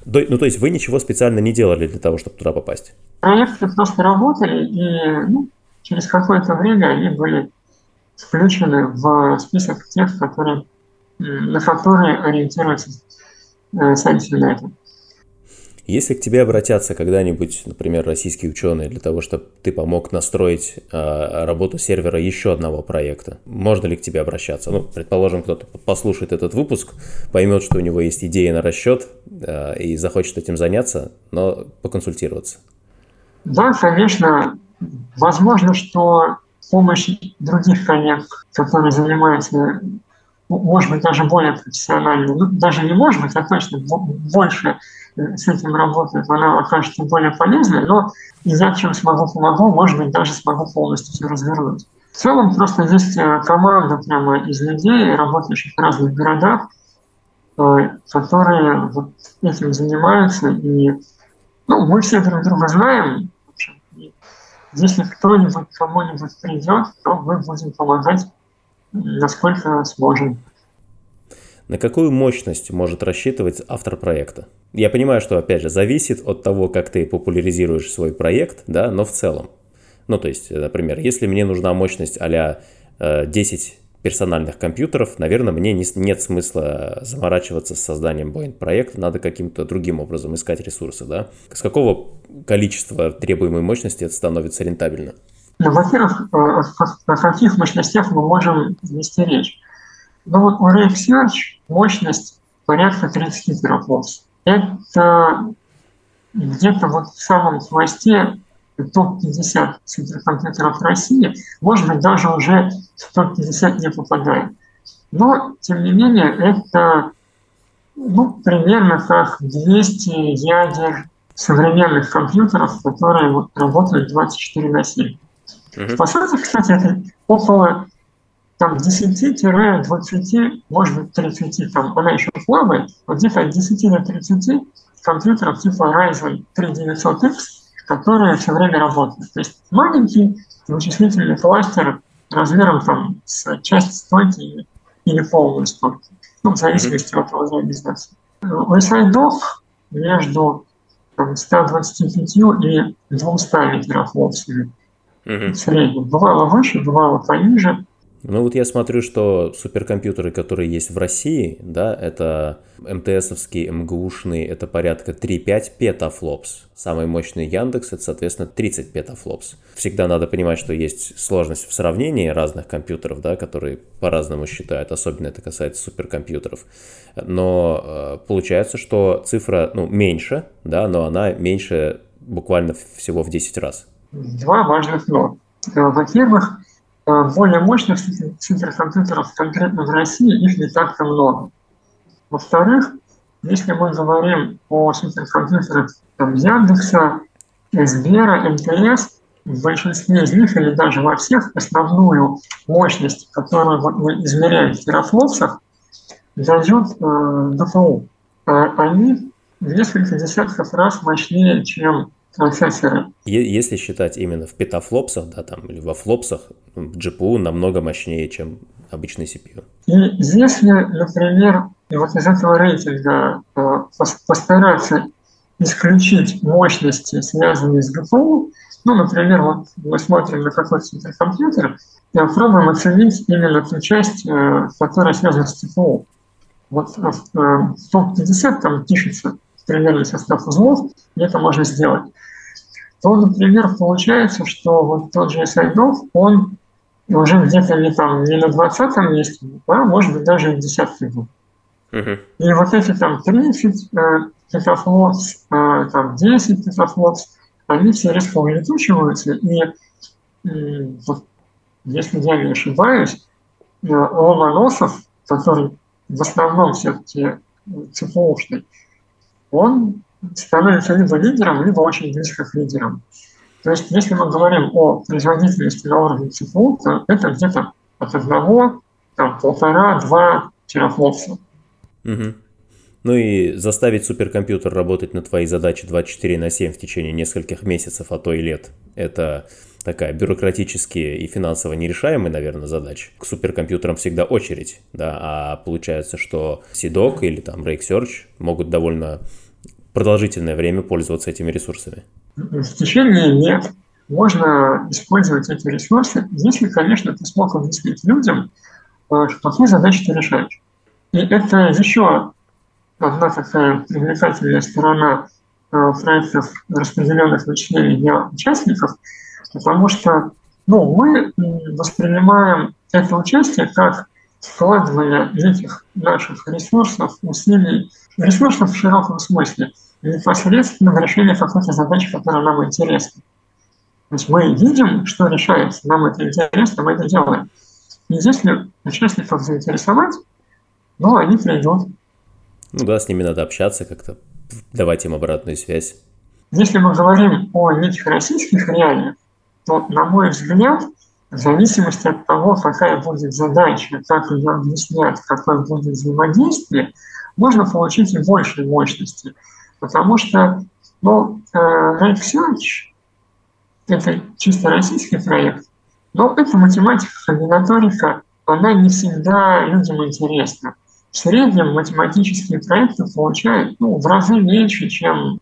Ну, то есть вы ничего специально не делали для того, чтобы туда попасть? Проекты просто работали, и ну, через какое-то время они были включены в список тех, которые, на которые ориентируется э, Science United. Если к тебе обратятся когда-нибудь, например, российские ученые для того, чтобы ты помог настроить э, работу сервера еще одного проекта, можно ли к тебе обращаться? Ну, предположим, кто-то послушает этот выпуск, поймет, что у него есть идея на расчет э, и захочет этим заняться, но поконсультироваться. Да, конечно. Возможно, что помощь других коллег, которые занимаются, может быть, даже более профессионально, ну, даже не может быть, а точно больше с этим работает, она окажется более полезной, но я чем смогу, помогу, может быть, даже смогу полностью все развернуть. В целом просто есть э, команда прямо из людей, работающих в разных городах, э, которые вот этим занимаются. И ну, мы все друг друга знаем. Если кто-нибудь кому-нибудь придет, то мы будем помогать, насколько сможем. На какую мощность может рассчитывать автор проекта? Я понимаю, что, опять же, зависит от того, как ты популяризируешь свой проект, да, но в целом. Ну, то есть, например, если мне нужна мощность а 10 персональных компьютеров, наверное, мне не, нет смысла заморачиваться с созданием Boeing проекта, надо каким-то другим образом искать ресурсы, да? С какого количества требуемой мощности это становится рентабельно? Ну, во-первых, э, о каких мощностях мы можем вести речь? Ну вот у Research мощность порядка 30 терафлопс. Это где-то вот в самом хвосте топ-50 суперкомпьютеров России, может быть, даже уже в топ-50 не попадает. Но, тем не менее, это ну, примерно как 200 ядер современных компьютеров, которые вот, работают 24 на 7. Uh-huh. По сути, кстати, это около там 10-20, может быть 30, там она еще слабая, вот где-то от 10 до 30 компьютеров типа Ryzen 3900X, которые все время работают. То есть маленький вычислительный кластер размером там с часть стойки или полную стойки, ну, в зависимости от организации. У сайдов между там, 125 и 200 терафлопсами mm-hmm. в среднем. Бывало выше, бывало пониже. Ну вот я смотрю, что суперкомпьютеры, которые есть в России, да, это МТСовские, МГУшные, это порядка 3-5 петафлопс. Самый мощный Яндекс, это, соответственно, 30 петафлопс. Всегда надо понимать, что есть сложность в сравнении разных компьютеров, да, которые по-разному считают, особенно это касается суперкомпьютеров. Но э, получается, что цифра, ну, меньше, да, но она меньше буквально всего в 10 раз. Два важных но. Во-первых, более мощных суперкомпьютеров конкретно в России их не так-то много. Во-вторых, если мы говорим о суперкомпьютерах там, Яндекса, Сбера, МТС, в большинстве из них или даже во всех основную мощность, которую мы измеряем в терафлопсах, дает э, ДФУ. А они в несколько десятков раз мощнее, чем. Если считать именно в петафлопсах, да, там, или во флопсах, GPU намного мощнее, чем обычный CPU. И если, например, вот из этого рейтинга э, постараться исключить мощности, связанные с GPU, ну, например, вот мы смотрим на какой-то суперкомпьютер, и пробуем оценить именно ту часть, э, которая связана с CPU. Вот в э, топ-50 там пишется примерный состав узлов, и это можно сделать то, например, получается, что вот тот же Сайдов, он уже где-то не там не на 20 месте, а может быть даже и 10 был. Uh-huh. И вот эти там 30 э, петафлопс, э, там 10 петафлопс, они все резко улетучиваются, и э, вот, если я не ошибаюсь, э, Ломоносов, который в основном все-таки ЦПУшный, он становится либо лидером, либо очень близко к лидерам. То есть, если мы говорим о производительности на уровне ЦПУ, то это где-то от одного, там, полтора-два терафлопса. Угу. Ну и заставить суперкомпьютер работать на твои задачи 24 на 7 в течение нескольких месяцев, а то и лет, это такая бюрократически и финансово нерешаемая, наверное, задача. К суперкомпьютерам всегда очередь, да, а получается, что CDOC или там Rake Search могут довольно продолжительное время пользоваться этими ресурсами. В течение лет можно использовать эти ресурсы, если, конечно, ты смог объяснить людям, э, какие задачи ты решаешь. И это еще одна такая привлекательная сторона э, проектов распределенных вычислений для участников, потому что ну, мы воспринимаем это участие как складывание этих наших ресурсов, усилий, ресурсов в широком смысле, непосредственно в решении какой-то задачи, которая нам интересна. То есть мы видим, что решается, нам это интересно, мы это делаем. И если участников заинтересовать, ну, они придут. Ну да, с ними надо общаться как-то, давать им обратную связь. Если мы говорим о этих российских реалиях, то, на мой взгляд, в зависимости от того, какая будет задача, как ее объяснять, какое будет взаимодействие, можно получить и больше мощности. Потому что ну, э, Research – это чисто российский проект, но это математика, комбинаторика, она не всегда людям интересна. В среднем математические проекты получают ну, в разы меньше, чем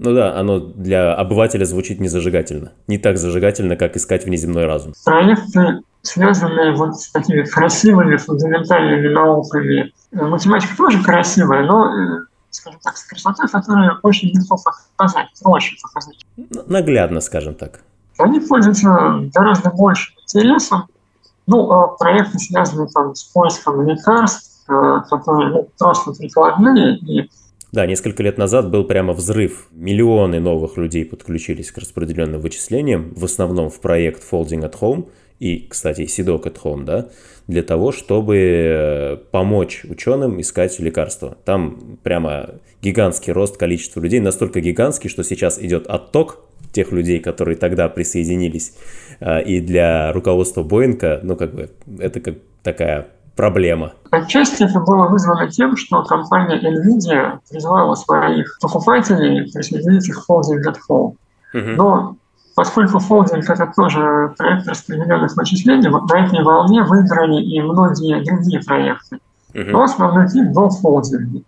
ну да, оно для обывателя звучит незажигательно. Не так зажигательно, как искать внеземной разум. Проекты, связанные вот с такими красивыми фундаментальными науками. Э, математика тоже красивая, но, э, скажем так, с красотой, которую очень легко показать, проще показать. Наглядно, скажем так. Они пользуются гораздо большим интересом. Ну, а проекты, связанные там с поиском лекарств, э, которые ну, просто прикладные и да, несколько лет назад был прямо взрыв. Миллионы новых людей подключились к распределенным вычислениям, в основном в проект Folding at Home и, кстати, Home, да, для того, чтобы э, помочь ученым искать лекарства. Там прямо гигантский рост количества людей, настолько гигантский, что сейчас идет отток тех людей, которые тогда присоединились. Э, и для руководства Боинга, ну, как бы, это как такая проблема? Отчасти это было вызвано тем, что компания NVIDIA призвала своих покупателей присоединить их к Home. Uh-huh. Но поскольку Folding это тоже проект распределенных вычислений, вот на этой волне выиграли и многие другие проекты. Uh-huh. Но основной тип был Folding.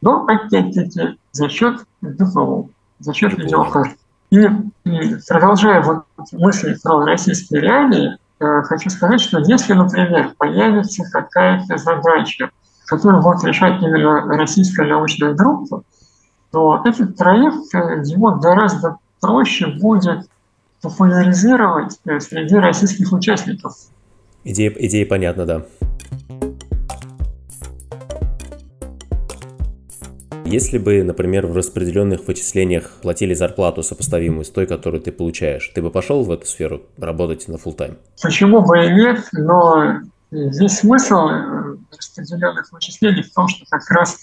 Но опять-таки за счет ДПО, за счет видеокарт. И, и продолжая вот мысли про российские реалии, Э, хочу сказать, что если, например, появится какая-то задача, которую будет решать именно российская научная группа, то этот проект, э, его гораздо проще будет популяризировать среди российских участников. Идея, идея понятна, да. Если бы, например, в распределенных вычислениях платили зарплату, сопоставимую с той, которую ты получаешь, ты бы пошел в эту сферу работать на full time? Почему бы и нет, но здесь смысл э, распределенных вычислений в том, что как раз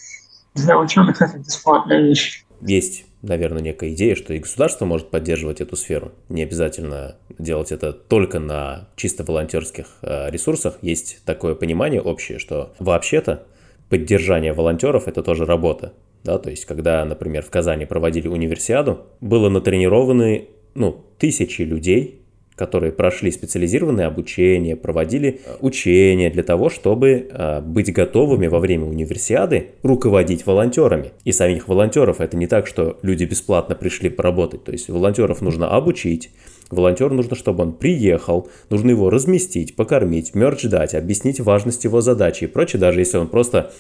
для ученых это бесплатная вещь. Есть наверное, некая идея, что и государство может поддерживать эту сферу. Не обязательно делать это только на чисто волонтерских э, ресурсах. Есть такое понимание общее, что вообще-то поддержание волонтеров – это тоже работа да, то есть когда, например, в Казани проводили универсиаду, было натренированы, ну, тысячи людей, которые прошли специализированное обучение, проводили э, учения для того, чтобы э, быть готовыми во время универсиады руководить волонтерами. И самих волонтеров это не так, что люди бесплатно пришли поработать. То есть волонтеров нужно обучить, Волонтеру нужно, чтобы он приехал, нужно его разместить, покормить, мерч дать, объяснить важность его задачи и прочее, даже если он просто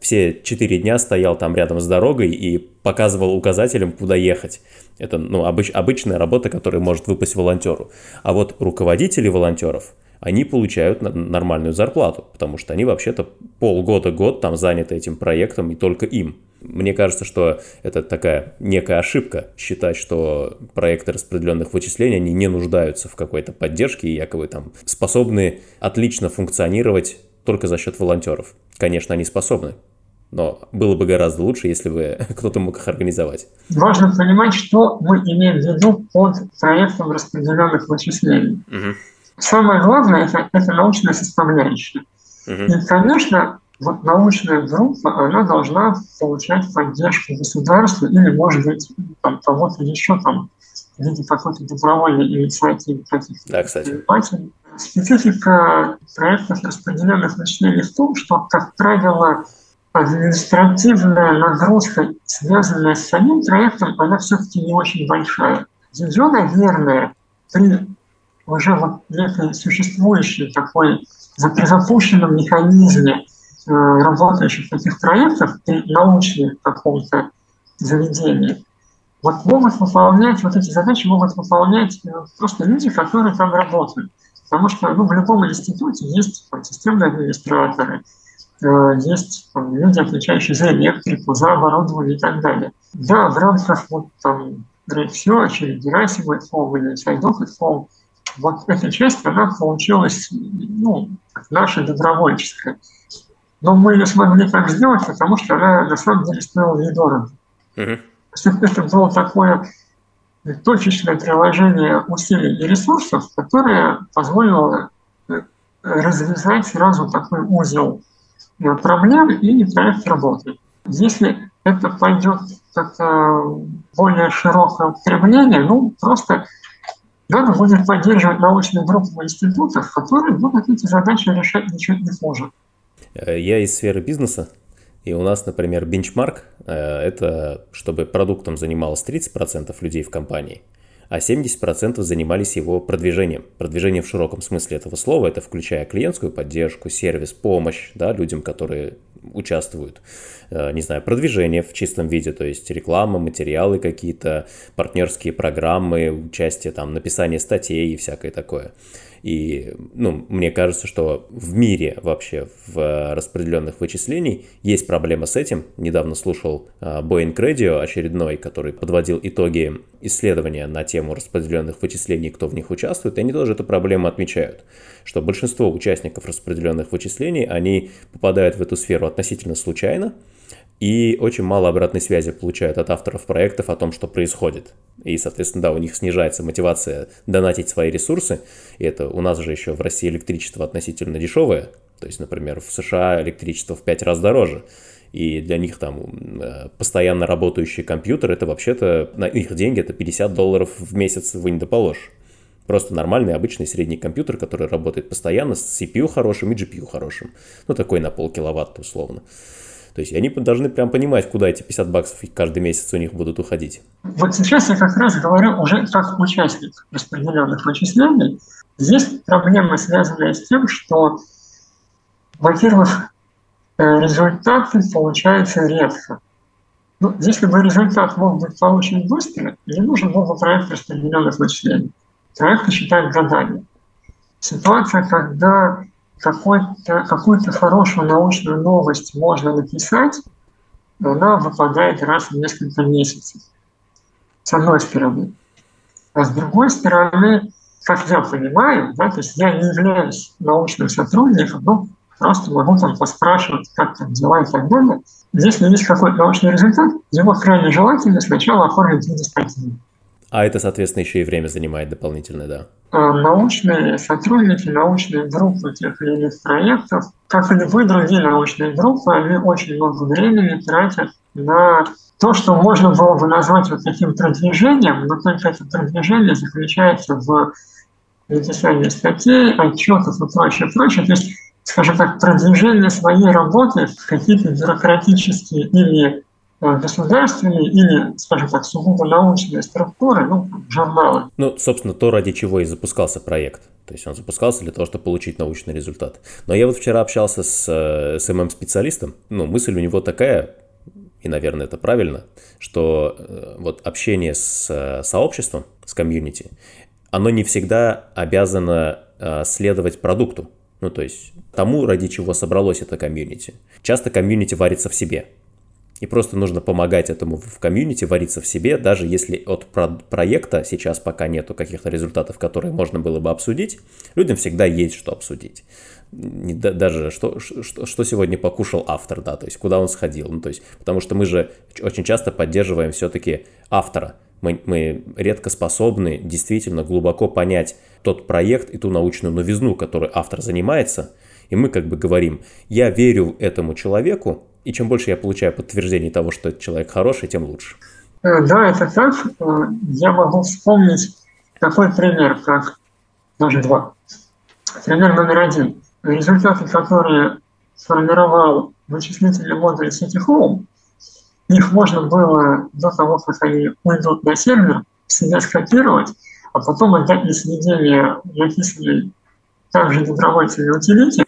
все четыре дня стоял там рядом с дорогой и показывал указателям, куда ехать. Это ну, обыч, обычная работа, которая может выпасть волонтеру. А вот руководители волонтеров, они получают нормальную зарплату, потому что они вообще-то полгода-год там заняты этим проектом и только им. Мне кажется, что это такая некая ошибка считать, что проекты распределенных вычислений, они не нуждаются в какой-то поддержке и якобы там способны отлично функционировать только за счет волонтеров. Конечно, они способны, но было бы гораздо лучше, если бы кто-то мог их организовать. Важно понимать, что мы имеем в виду под проектом распределенных вычислений. Угу. Самое главное это, это научная составляющая. Угу. И, конечно, вот научная группа, она должна получать поддержку государства или, может быть, там, кого-то еще там в виде какой-то добровольной инициативы каких-то да, кстати. Специфика проектов распределенных вычислений в том, что, как правило, административная нагрузка, связанная с самим проектом, она все-таки не очень большая. Ее, наверное, при уже вот некой существующей такой запущенном механизме э, работающих таких проектов при научном каком-то заведении, вот могут выполнять, вот эти задачи могут выполнять э, просто люди, которые там работают. Потому что ну, в любом институте есть системные администраторы, э, есть там, люди, отвечающие за электрику, за оборудование и так далее. Да, в рамках вот там RakeSearch или Gerasim@Home или SiDock@home, вот эта часть, она получилась, ну, наша добровольческая. Но мы не смогли так сделать, потому что она на самом деле стоила недорого. Uh-huh. Это было такое точечное приложение усилий и ресурсов, которое позволило э, развязать сразу такой узел э, проблем и проект работает. Если это пойдет как более широкое употребление, ну, просто надо будет поддерживать научные группы в институтах, которые будут эти задачи решать ничего не хуже. Э, я из сферы бизнеса, и у нас, например, бенчмарк э, – это чтобы продуктом занималось 30% людей в компании, а 70% занимались его продвижением. Продвижение в широком смысле этого слова – это включая клиентскую поддержку, сервис, помощь да, людям, которые участвуют, э, не знаю, продвижение в чистом виде, то есть реклама, материалы какие-то, партнерские программы, участие там, написание статей и всякое такое. И, ну, мне кажется, что в мире вообще в распределенных вычислений есть проблема с этим. Недавно слушал а, Boeing Radio очередной, который подводил итоги исследования на тему распределенных вычислений, кто в них участвует, и они тоже эту проблему отмечают, что большинство участников распределенных вычислений, они попадают в эту сферу относительно случайно, и очень мало обратной связи получают от авторов проектов о том, что происходит. И, соответственно, да, у них снижается мотивация донатить свои ресурсы. И это у нас же еще в России электричество относительно дешевое. То есть, например, в США электричество в пять раз дороже. И для них там э, постоянно работающий компьютер, это вообще-то, на их деньги, это 50 долларов в месяц вы не доположь. Просто нормальный, обычный средний компьютер, который работает постоянно с CPU хорошим и GPU хорошим. Ну, такой на полкиловатта условно. То есть они должны прям понимать, куда эти 50 баксов каждый месяц у них будут уходить. Вот сейчас я как раз говорю уже как участник распределенных вычислений. Есть проблема, связанная с тем, что, во-первых, э, результаты получаются редко. Ну, если бы результат мог быть получен быстро, не нужен был бы проект распределенных вычислений. Проекты считают годами. Ситуация, когда какую-то какую хорошую научную новость можно написать, но она выпадает раз в несколько месяцев. С одной стороны. А с другой стороны, как я понимаю, да, то есть я не являюсь научным сотрудником, ну, просто могу там поспрашивать, как там дела и так далее. Если есть какой-то научный результат, его крайне желательно сначала оформить в виде статьи. А это, соответственно, еще и время занимает дополнительное, да? А, научные сотрудники, научные группы тех или иных проектов, как и любые другие научные группы, они очень много времени тратят на то, что можно было бы назвать вот таким продвижением, но только это продвижение заключается в написании статей, отчетов и прочее, прочее. То есть, скажем так, продвижение своей работы в какие-то бюрократические или государственные или, скажем так, сугубо научные структуры, ну, журналы. Ну, собственно, то, ради чего и запускался проект. То есть он запускался для того, чтобы получить научный результат. Но я вот вчера общался с э, СММ-специалистом. Ну, мысль у него такая, и, наверное, это правильно, что э, вот общение с сообществом, с комьюнити, оно не всегда обязано следовать продукту. Ну, то есть тому, ради чего собралось это комьюнити. Часто комьюнити варится в себе. И просто нужно помогать этому в комьюнити, вариться в себе, даже если от про- проекта сейчас пока нету каких-то результатов, которые можно было бы обсудить, людям всегда есть что обсудить. Даже что, что, что сегодня покушал автор, да, то есть куда он сходил. Ну, то есть, потому что мы же очень часто поддерживаем все-таки автора. Мы, мы редко способны действительно глубоко понять тот проект и ту научную новизну, которой автор занимается – И мы как бы говорим, я верю этому человеку, и чем больше я получаю подтверждений того, что этот человек хороший, тем лучше. Э, да, это так. Э, я могу вспомнить такой пример, как даже два. Пример номер один. Результаты, которые сформировал вычислительный модуль City Home, их можно было до того, как они уйдут на сервер, себя скопировать, а потом отдать на сведение написанной также добровольцами утилите,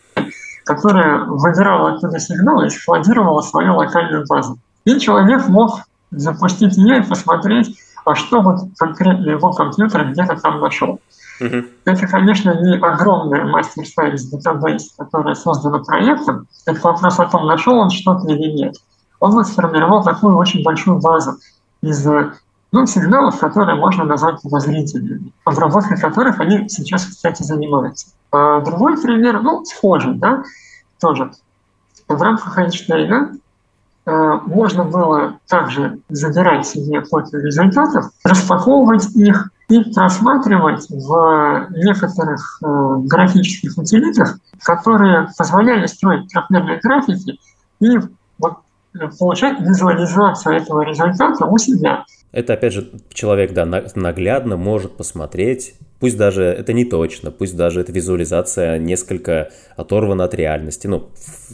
которая выбирала оттуда сигналы и складировала свою локальную базу. И человек мог запустить ее и посмотреть, а что вот конкретно его компьютер где-то там нашел. Uh-huh. Это, конечно, не огромная мастер-сайз датабейс, которая создана проектом. Это вопрос о том, нашел он что-то или нет. Он вот сформировал такую очень большую базу из ну, сигналов, которые можно назвать подозрительными, обработкой которых они сейчас, кстати, занимаются. А другой пример, ну, схожий, да, тоже. В рамках Эйнштейна Э, можно было также забирать себе копию результатов, распаковывать их и просматривать в некоторых э, графических утилитах, которые позволяли строить трехмерные графики и вот, э, получать визуализацию этого результата у себя. Это, опять же, человек, да, наглядно может посмотреть, пусть даже это не точно, пусть даже эта визуализация несколько оторвана от реальности, ну,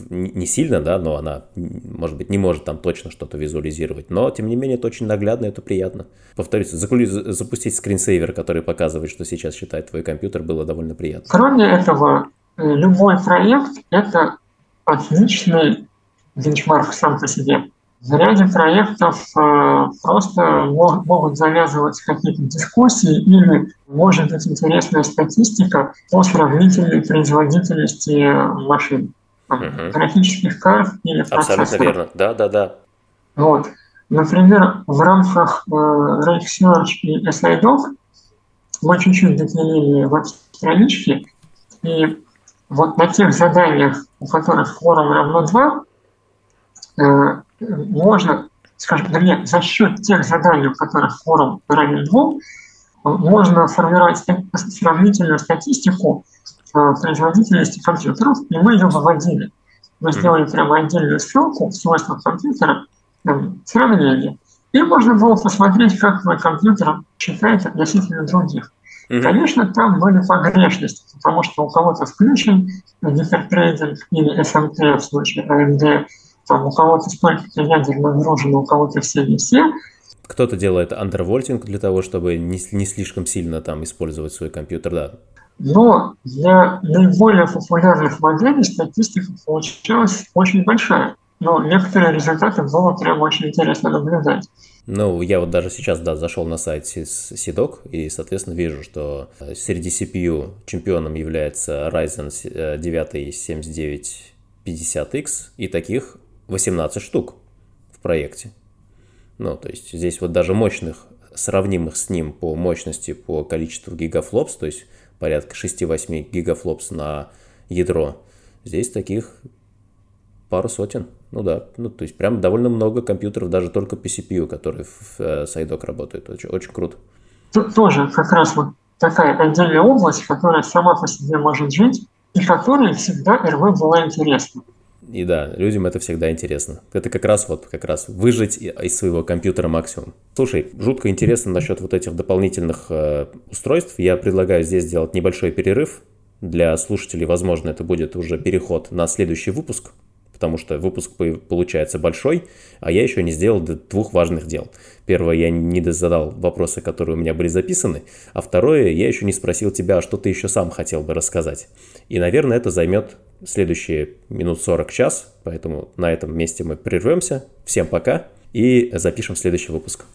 не сильно, да, но она, может быть, не может там точно что-то визуализировать, но, тем не менее, это очень наглядно, это приятно. Повторюсь, запустить скринсейвер, который показывает, что сейчас считает твой компьютер, было довольно приятно. Кроме этого, любой проект – это отличный бенчмарк сам по себе. В ряде проектов э, просто могут завязываться какие-то дискуссии или может быть интересная статистика по сравнительной производительности машин, угу. графических карт или процессоров. Абсолютно верно, да, да, да. Вот. Например, в рамках э, RakeSearch и SIDoc мы чуть-чуть доделили веб-странички, и вот на тех заданиях, у которых форум равно 2, э, можно, скажем, вернее, за счет тех заданий, у которых форум равен двум, можно формировать сравнительную статистику э, производительности компьютеров, и мы ее выводили. Мы сделали прямо отдельную ссылку в свойствах компьютера, там, сравнение. И можно было посмотреть, как твой компьютер читает относительно других. Mm-hmm. Конечно, там были погрешности, потому что у кого-то включен гипертрейдинг или SMT в случае AMD, там у кого-то столько ядер нагружено, у кого-то все не все. Кто-то делает андервольтинг для того, чтобы не, не слишком сильно там использовать свой компьютер, да. Но для наиболее популярных моделей статистика получилась очень большая. Но некоторые результаты было прям очень интересно наблюдать. Ну, я вот даже сейчас, да, зашел на сайт SIDOC и, соответственно, вижу, что э, среди CPU чемпионом является Ryzen 9 7950X, и таких 18 штук в проекте. Ну, то есть здесь вот даже мощных, сравнимых с ним по мощности, по количеству гигафлопс, то есть порядка 6-8 гигафлопс на ядро, здесь таких пару сотен. Ну да, ну то есть прям довольно много компьютеров, даже только по CPU, которые в э, Сайдок работают. Очень, очень круто. Тут тоже как раз вот такая отдельная область, которая сама по себе может жить, и которой всегда РВ была интересна. И да, людям это всегда интересно. Это как раз вот как раз выжить из своего компьютера максимум. Слушай, жутко интересно насчет вот этих дополнительных э, устройств. Я предлагаю здесь сделать небольшой перерыв. Для слушателей, возможно, это будет уже переход на следующий выпуск, потому что выпуск получается большой, а я еще не сделал двух важных дел. Первое, я не задал вопросы, которые у меня были записаны, а второе, я еще не спросил тебя, а что ты еще сам хотел бы рассказать. И, наверное, это займет следующие минут 40 час, поэтому на этом месте мы прервемся. Всем пока и запишем следующий выпуск.